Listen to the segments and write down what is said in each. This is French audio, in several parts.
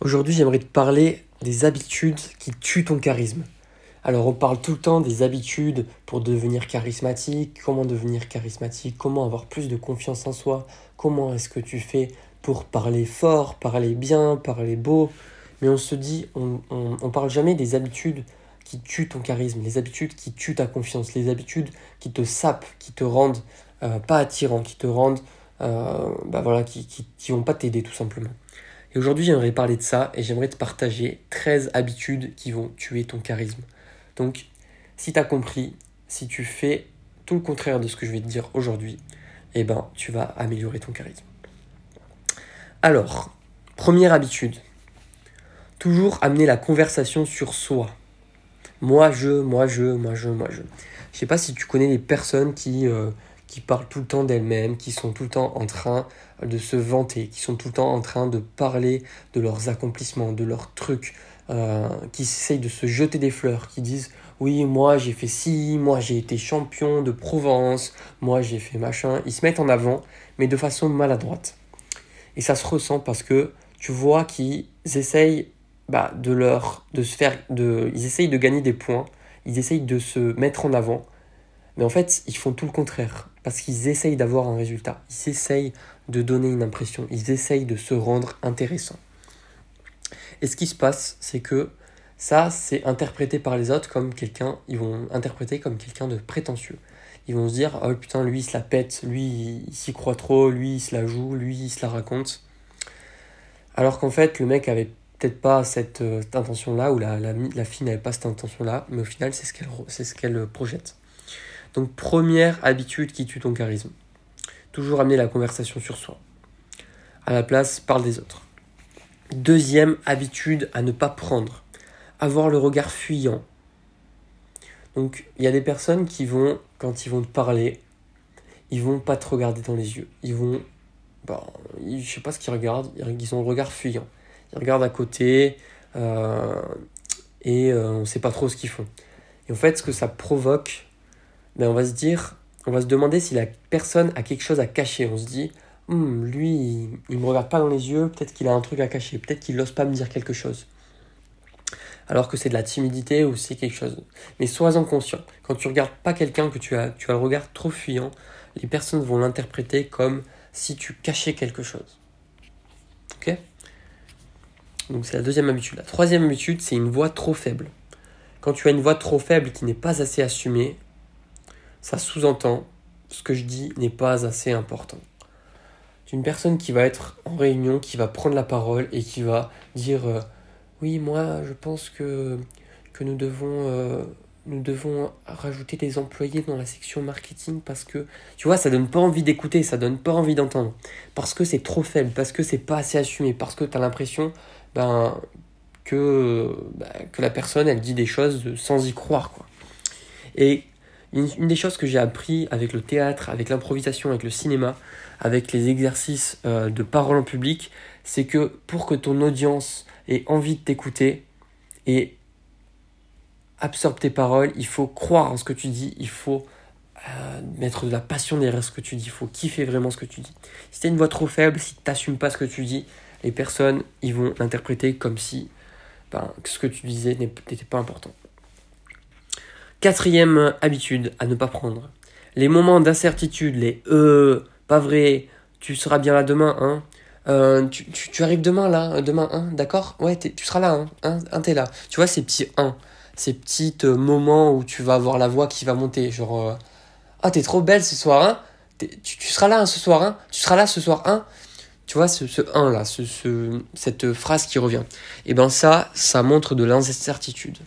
Aujourd'hui, j'aimerais te parler des habitudes qui tuent ton charisme. Alors, on parle tout le temps des habitudes pour devenir charismatique, comment devenir charismatique, comment avoir plus de confiance en soi, comment est-ce que tu fais pour parler fort, parler bien, parler beau. Mais on se dit, on, parle jamais des habitudes qui tuent ton charisme, les habitudes qui tuent ta confiance, les habitudes qui te sapent, qui te rendent euh, pas attirant, qui te rendent, euh, bah voilà, qui vont pas t'aider tout simplement. Aujourd'hui, j'aimerais parler de ça et j'aimerais te partager 13 habitudes qui vont tuer ton charisme. Donc, si tu as compris, si tu fais tout le contraire de ce que je vais te dire aujourd'hui, eh ben, tu vas améliorer ton charisme. Alors, première habitude, toujours amener la conversation sur soi. Moi, je, moi, je, moi, je, moi, je. Je sais pas si tu connais les personnes qui, euh, qui parlent tout le temps d'elles-mêmes, qui sont tout le temps en train de se vanter, qui sont tout le temps en train de parler de leurs accomplissements, de leurs trucs, euh, qui essayent de se jeter des fleurs, qui disent oui, moi j'ai fait ci, moi j'ai été champion de Provence, moi j'ai fait machin. Ils se mettent en avant, mais de façon maladroite. Et ça se ressent parce que tu vois qu'ils essayent bah, de leur, de se faire, de, ils essayent de gagner des points, ils essayent de se mettre en avant, mais en fait, ils font tout le contraire. Parce qu'ils essayent d'avoir un résultat. Ils essayent de donner une impression. Ils essayent de se rendre intéressant. Et ce qui se passe, c'est que ça, c'est interprété par les autres comme quelqu'un, ils vont interpréter comme quelqu'un de prétentieux. Ils vont se dire, oh putain, lui, il se la pète, lui, il s'y croit trop, lui, il se la joue, lui, il se la raconte. Alors qu'en fait, le mec avait peut-être pas cette, euh, intention-là, ou la, la, fille n'avait pas cette intention-là, mais au final, c'est ce qu'elle projette. Donc première habitude qui tue ton charisme. Toujours amener la conversation sur soi. À la place, parle des autres. Deuxième habitude à ne pas prendre. Avoir le regard fuyant. Donc il y a des personnes qui vont, quand ils vont te parler, ils vont pas te regarder dans les yeux. Ils vont, bah, je sais pas ce qu'ils regardent, ils ont le regard fuyant. Ils regardent à côté euh, et euh, on sait pas trop ce qu'ils font. Et en fait, ce que ça provoque, ben on va se dire, on va se demander si la personne a quelque chose à cacher. On se dit, hum, lui, il, ne me regarde pas dans les yeux, peut-être qu'il a un truc à cacher, peut-être qu'il n'ose pas me dire quelque chose. Alors que c'est de la timidité ou c'est quelque chose. Mais sois-en conscient. Quand tu regardes pas quelqu'un que tu as, tu as le regard trop fuyant, les personnes vont l'interpréter comme si tu cachais quelque chose. Ok? Donc c'est la deuxième habitude. La troisième habitude, c'est une voix trop faible. Quand tu as une voix trop faible qui n'est pas assez assumée, ça sous-entend ce que je dis n'est pas assez important. Une personne qui va être en réunion, qui va prendre la parole et qui va dire euh, oui moi je pense que, que nous devons euh, nous devons rajouter des employés dans la section marketing parce que tu vois ça donne pas envie d'écouter, ça donne pas envie d'entendre parce que c'est trop faible, parce que c'est pas assez assumé, parce que tu as l'impression ben que, ben, que la personne elle dit des choses sans y croire quoi. Et une, des choses que j'ai appris avec le théâtre, avec l'improvisation, avec le cinéma, avec les exercices euh, de parole en public, c'est que pour que ton audience ait envie de t'écouter et absorbe tes paroles, il faut croire en ce que tu dis, il faut euh, mettre de la passion derrière ce que tu dis, il faut kiffer vraiment ce que tu dis. Si tu as une voix trop faible, si tu n'assumes pas ce que tu dis, les personnes ils vont l'interpréter comme si ben, ce que tu disais n'était pas important. Quatrième habitude à ne pas prendre. Les moments d'incertitude, les euh, pas vrai, tu seras bien là demain, hein. Euh, tu, tu, arrives demain là, demain, hein, d'accord? Ouais, tu seras là, hein, hein, hein t'es là. Tu vois ces petits 1, ces petits euh, moments où tu vas avoir la voix qui va monter, genre, euh, ah, t'es trop belle ce soir, hein tu, tu, seras là hein, ce soir, hein Tu seras là ce soir, hein Tu vois, ce, ce 1 là, ce, ce, cette phrase qui revient. Et eh ben ça, ça montre de l'incertitude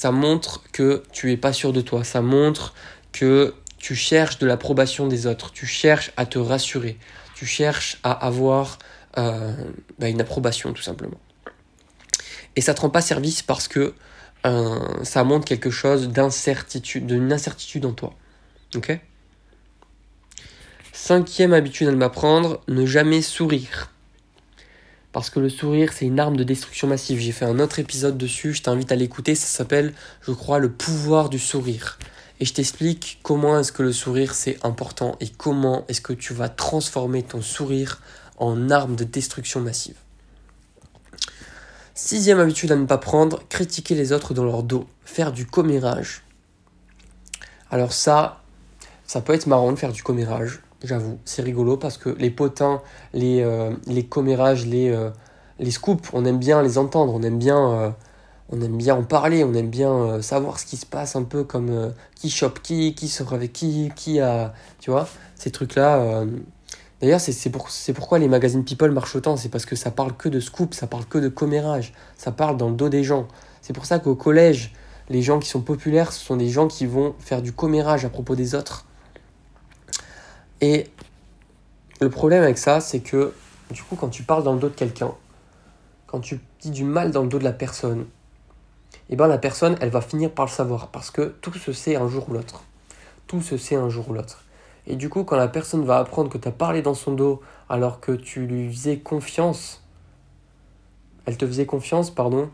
ça montre que tu es pas sûr de toi, ça montre que tu cherches de l'approbation des autres, tu cherches à te rassurer, tu cherches à avoir euh, bah, une approbation tout simplement. Et ça te rend pas service parce que euh, ça montre quelque chose d'incertitude, d'une incertitude en toi. Ok? Cinquième habitude à m'apprendre, ne jamais sourire. Parce que le sourire, c'est une arme de destruction massive. J'ai fait un autre épisode dessus, je t'invite à l'écouter. Ça s'appelle, je crois, le pouvoir du sourire. Et je t'explique comment est-ce que le sourire, c'est important et comment est-ce que tu vas transformer ton sourire en arme de destruction massive. Sixième habitude à ne pas prendre, critiquer les autres dans leur dos, faire du commérage. Alors ça, ça peut être marrant de faire du commérage, j'avoue, c'est rigolo parce que les potins, les, euh, les commérages, les, euh, les scoops, on aime bien les entendre, on aime bien, euh, on aime bien en parler, on aime bien savoir ce qui se passe un peu comme qui chope qui, qui sort avec qui, qui a, tu vois, ces trucs-là. D'ailleurs, c'est pour, pourquoi les magazines People marchent autant, c'est parce que ça parle que de scoop, ça parle que de commérage, ça parle dans le dos des gens. C'est pour ça qu'au collège, les gens qui sont populaires, ce sont des gens qui vont faire du commérage à propos des autres. Et le problème avec ça, c'est que du coup, quand tu parles dans le dos de quelqu'un, quand tu dis du mal dans le dos de la personne, et eh ben la personne, elle va finir par le savoir parce que tout se sait un jour ou l'autre. Tout se sait un jour ou l'autre. Et du coup, quand la personne va apprendre que tu as parlé dans son dos alors que tu lui faisais confiance, elle te faisait confiance, pardon,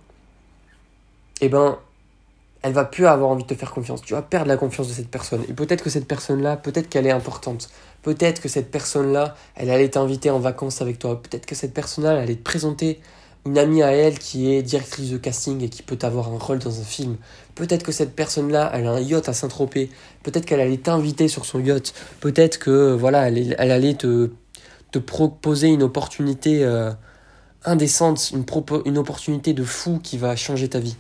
et eh ben elle va plus avoir envie de te faire confiance. Tu vas perdre la confiance de cette personne. Et peut-être que cette personne-là, peut-être qu'elle est importante. Peut-être que cette personne-là, elle allait t'inviter en vacances avec toi. Peut-être que cette personne-là, elle allait te présenter une amie à elle qui est directrice de casting et qui peut avoir un rôle dans un film. Peut-être que cette personne-là, elle a un yacht à Saint-Tropez. Peut-être qu'elle allait t'inviter sur son yacht. Peut-être que voilà, elle, allait te, proposer une opportunité euh, indécente, une opportunité de fou qui va changer ta vie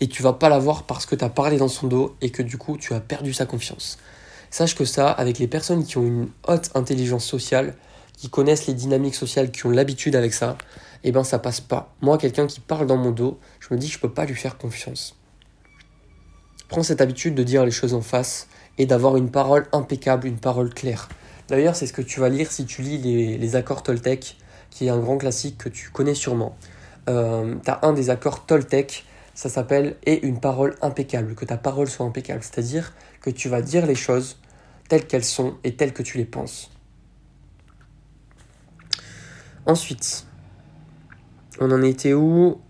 et tu vas pas l'avoir parce que tu as parlé dans son dos et que du coup tu as perdu sa confiance. Sache que ça, avec les personnes qui ont une haute intelligence sociale, qui connaissent les dynamiques sociales, qui ont l'habitude avec ça, eh ben ça passe pas. Moi, quelqu'un qui parle dans mon dos, je me dis que je peux pas lui faire confiance. Prends cette habitude de dire les choses en face et d'avoir une parole impeccable, une parole claire. D'ailleurs, c'est ce que tu vas lire si tu lis les, accords Toltec, qui est un grand classique que tu connais sûrement. Euh, tu as un des accords Toltec ça s'appelle et une parole impeccable, que ta parole soit impeccable, c'est-à-dire que tu vas dire les choses telles qu'elles sont et telles que tu les penses. Ensuite, on en était où?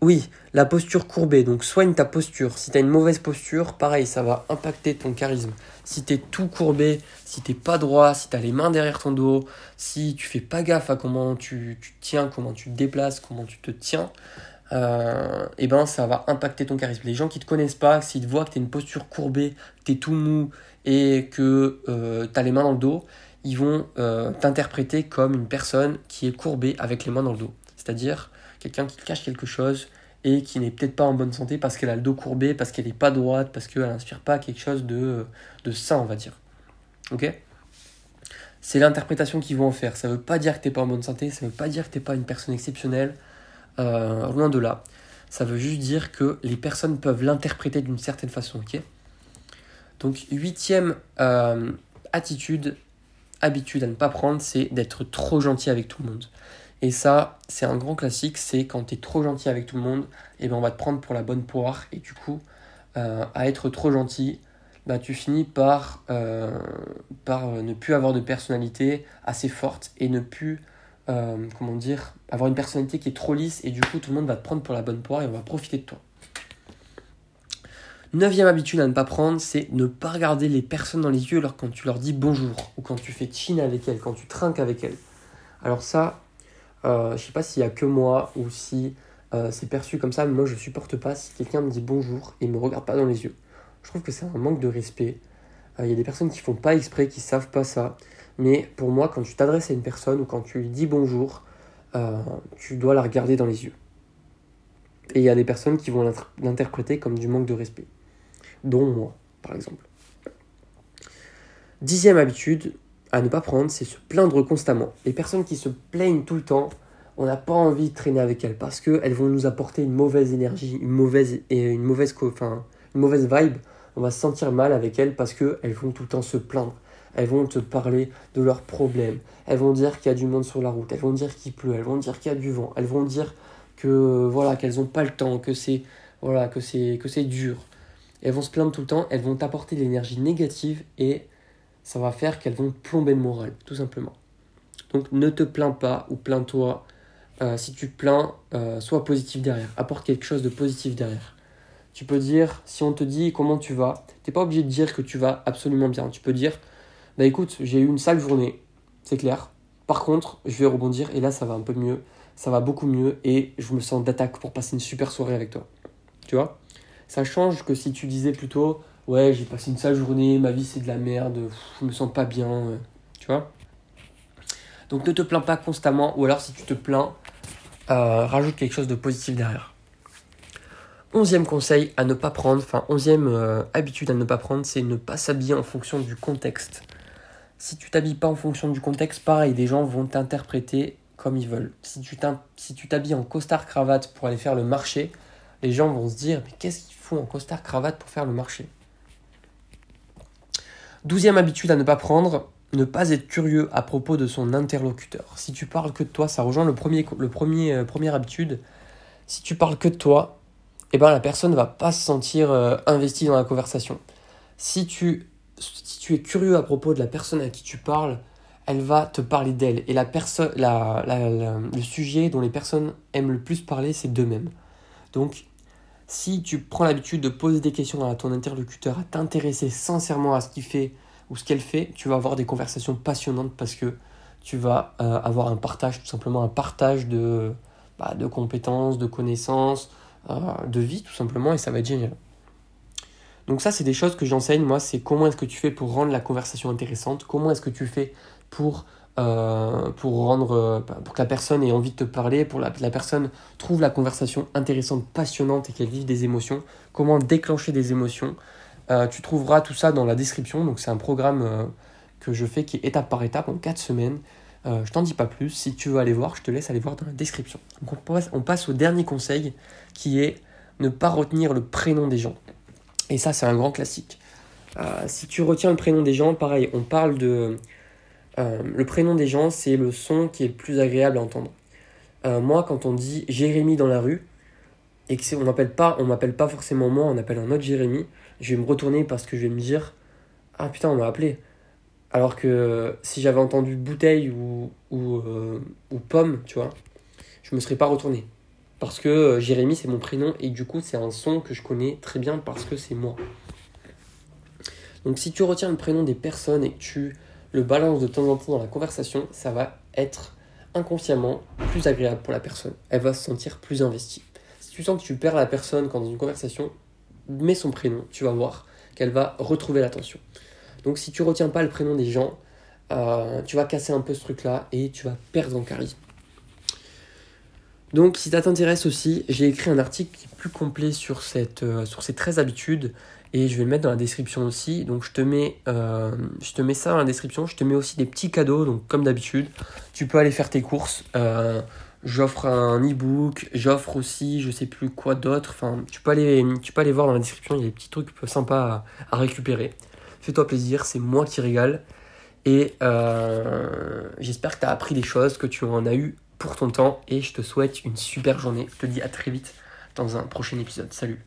Oui, la posture courbée. Donc soigne ta posture. Si tu as une mauvaise posture, pareil, ça va impacter ton charisme. Si tu es tout courbé, si t'es pas droit, si tu as les mains derrière ton dos, si tu fais pas gaffe à comment tu, tu tiens, comment tu te déplaces, comment tu te tiens, euh, eh ben ça va impacter ton charisme. Les gens qui te connaissent pas, s'ils te voient que tu as une posture courbée, que tu es tout mou et que euh, tu as les mains dans le dos, ils vont euh, t'interpréter comme une personne qui est courbée avec les mains dans le dos. C'est-à-dire quelqu'un qui cache quelque chose et qui n'est peut-être pas en bonne santé parce qu'elle a le dos courbé, parce qu'elle n'est pas droite, parce qu'elle n'inspire pas quelque chose de, de sain, on va dire. Ok? C'est l'interprétation qu'ils vont en faire. Ça ne veut pas dire que tu n'es pas en bonne santé, ça ne veut pas dire que tu n'es pas une personne exceptionnelle, euh, loin de là. Ça veut juste dire que les personnes peuvent l'interpréter d'une certaine façon, ok? Donc, huitième euh, attitude, habitude à ne pas prendre, c'est d'être trop gentil avec tout le monde. Et ça, c'est un grand classique, c'est quand tu es trop gentil avec tout le monde, et eh ben on va te prendre pour la bonne poire, et du coup, euh, à être trop gentil, bah, tu finis par, par ne plus avoir de personnalité assez forte et ne plus euh, comment dire, avoir une personnalité qui est trop lisse et du coup tout le monde va te prendre pour la bonne poire et on va profiter de toi. Neuvième habitude à ne pas prendre, c'est ne pas regarder les personnes dans les yeux alors quand tu leur dis bonjour ou quand tu fais chine avec elles, quand tu trinques avec elles. Alors ça, euh, je sais pas s'il y a que moi ou si euh, c'est perçu comme ça, mais moi je supporte pas si quelqu'un me dit bonjour et me regarde pas dans les yeux. Je trouve que c'est un manque de respect. Euh, il y a des personnes qui font pas exprès, qui savent pas ça. Mais pour moi, quand tu t'adresses à une personne ou quand tu lui dis bonjour, euh, tu dois la regarder dans les yeux. Et il y a des personnes qui vont l'interpréter comme du manque de respect, dont moi, par exemple. Dixième habitude à ne pas prendre, c'est se plaindre constamment. Les personnes qui se plaignent tout le temps, on n'a pas envie de traîner avec elles parce qu'elles vont nous apporter une mauvaise énergie, une mauvaise, et une mauvaise, une mauvaise vibe. On va se sentir mal avec elles parce qu'elles vont tout le temps se plaindre elles vont te parler de leurs problèmes, elles vont dire qu'il y a du monde sur la route, elles vont dire qu'il pleut, elles vont dire qu'il y a du vent, elles vont dire que voilà qu'elles n'ont pas le temps, que c'est voilà que c'est que c'est dur. elles vont se plaindre tout le temps, elles vont t'apporter de l'énergie négative et ça va faire qu'elles vont plomber le moral, tout simplement. Donc ne te plains pas ou plains-toi. Euh, si tu plains, euh, sois positif derrière. Apporte quelque chose de positif derrière. Tu peux dire, si on te dit comment tu vas, tu n'es pas obligé de dire que tu vas absolument bien. Tu peux dire, bah écoute, j'ai eu une sale journée, c'est clair. Par contre, je vais rebondir et là, ça va un peu mieux. Ça va beaucoup mieux et je me sens d'attaque pour passer une super soirée avec toi. Tu vois? Ça change que si tu disais plutôt Ouais, j'ai passé une sale journée, ma vie c'est de la merde, je me sens pas bien. Euh, tu vois? Donc ne te plains pas constamment ou alors si tu te plains, euh, rajoute quelque chose de positif derrière. Onzième conseil à ne pas prendre, enfin onzième euh, habitude à ne pas prendre, c'est ne pas s'habiller en fonction du contexte. Si tu t'habilles pas en fonction du contexte, pareil, des gens vont t'interpréter comme ils veulent. Si tu t'habilles en costard cravate pour aller faire le marché, les gens vont se dire mais qu'est-ce qu'ils font en costard cravate pour faire le marché? Douzième habitude à ne pas prendre, ne pas être curieux à propos de son interlocuteur. Si tu parles que de toi, ça rejoint le premier, le premier euh, première habitude. Si tu parles que de toi, eh ben la personne ne va pas se sentir euh, investie dans la conversation. Si tu, si tu es curieux à propos de la personne à qui tu parles, elle va te parler d'elle. Et la le sujet dont les personnes aiment le plus parler, c'est d'eux-mêmes. Donc, si tu prends l'habitude de poser des questions à ton interlocuteur, à t'intéresser sincèrement à ce qu'il fait ou ce qu'elle fait, tu vas avoir des conversations passionnantes parce que tu vas euh, avoir un partage, tout simplement un partage de, bah, de compétences, de connaissances, de vie tout simplement, et ça va être génial. Donc ça, c'est des choses que j'enseigne, moi, c'est comment est-ce que tu fais pour rendre la conversation intéressante, comment est-ce que tu fais pour, euh, rendre, euh, pour que la personne ait envie de te parler, pour que la personne trouve la conversation intéressante, passionnante et qu'elle vive des émotions, comment déclencher des émotions. tu trouveras tout ça dans la description, donc c'est un programme que je fais qui est étape par étape en 4 semaines. Euh, je t'en dis pas plus. Si tu veux aller voir, je te laisse aller voir dans la description. Donc on passe, au dernier conseil qui est ne pas retenir le prénom des gens. Et ça, c'est un grand classique. Euh, si tu retiens le prénom des gens, pareil, on parle de. Euh, le prénom des gens, c'est le son qui est le plus agréable à entendre. moi, quand on dit Jérémy dans la rue, et qu'on m'appelle pas, on m'appelle pas forcément moi, on appelle un autre Jérémy, je vais me retourner parce que je vais me dire Ah putain, on m'a appelé. Alors que si j'avais entendu bouteille ou, ou, euh, ou, pomme, tu vois, je me serais pas retourné. Parce que euh, Jérémy, c'est mon prénom et du coup, c'est un son que je connais très bien parce que c'est moi. Donc, si tu retiens le prénom des personnes et que tu le balances de temps en temps dans la conversation, ça va être inconsciemment plus agréable pour la personne. Elle va se sentir plus investie. Si tu sens que tu perds la personne quand dans une conversation, mets son prénom, tu vas voir qu'elle va retrouver l'attention. Donc si tu retiens pas le prénom des gens, euh, tu vas casser un peu ce truc-là et tu vas perdre en charisme. Donc si ça t'intéresse aussi, j'ai écrit un article plus complet sur, euh, ces 13 habitudes et je vais le mettre dans la description aussi. Donc je te, mets, euh, je te mets ça dans la description, je te mets aussi des petits cadeaux, donc comme d'habitude, tu peux aller faire tes courses. j'offre un e-book, j'offre aussi je sais plus quoi d'autre. Enfin, tu peux, aller, tu peux aller voir dans la description, il y a des petits trucs sympas à récupérer. Fais-toi plaisir, c'est moi qui régale. Et euh, j'espère que tu as appris des choses, que tu en as eu pour ton temps. Et je te souhaite une super journée. Je te dis à très vite dans un prochain épisode. Salut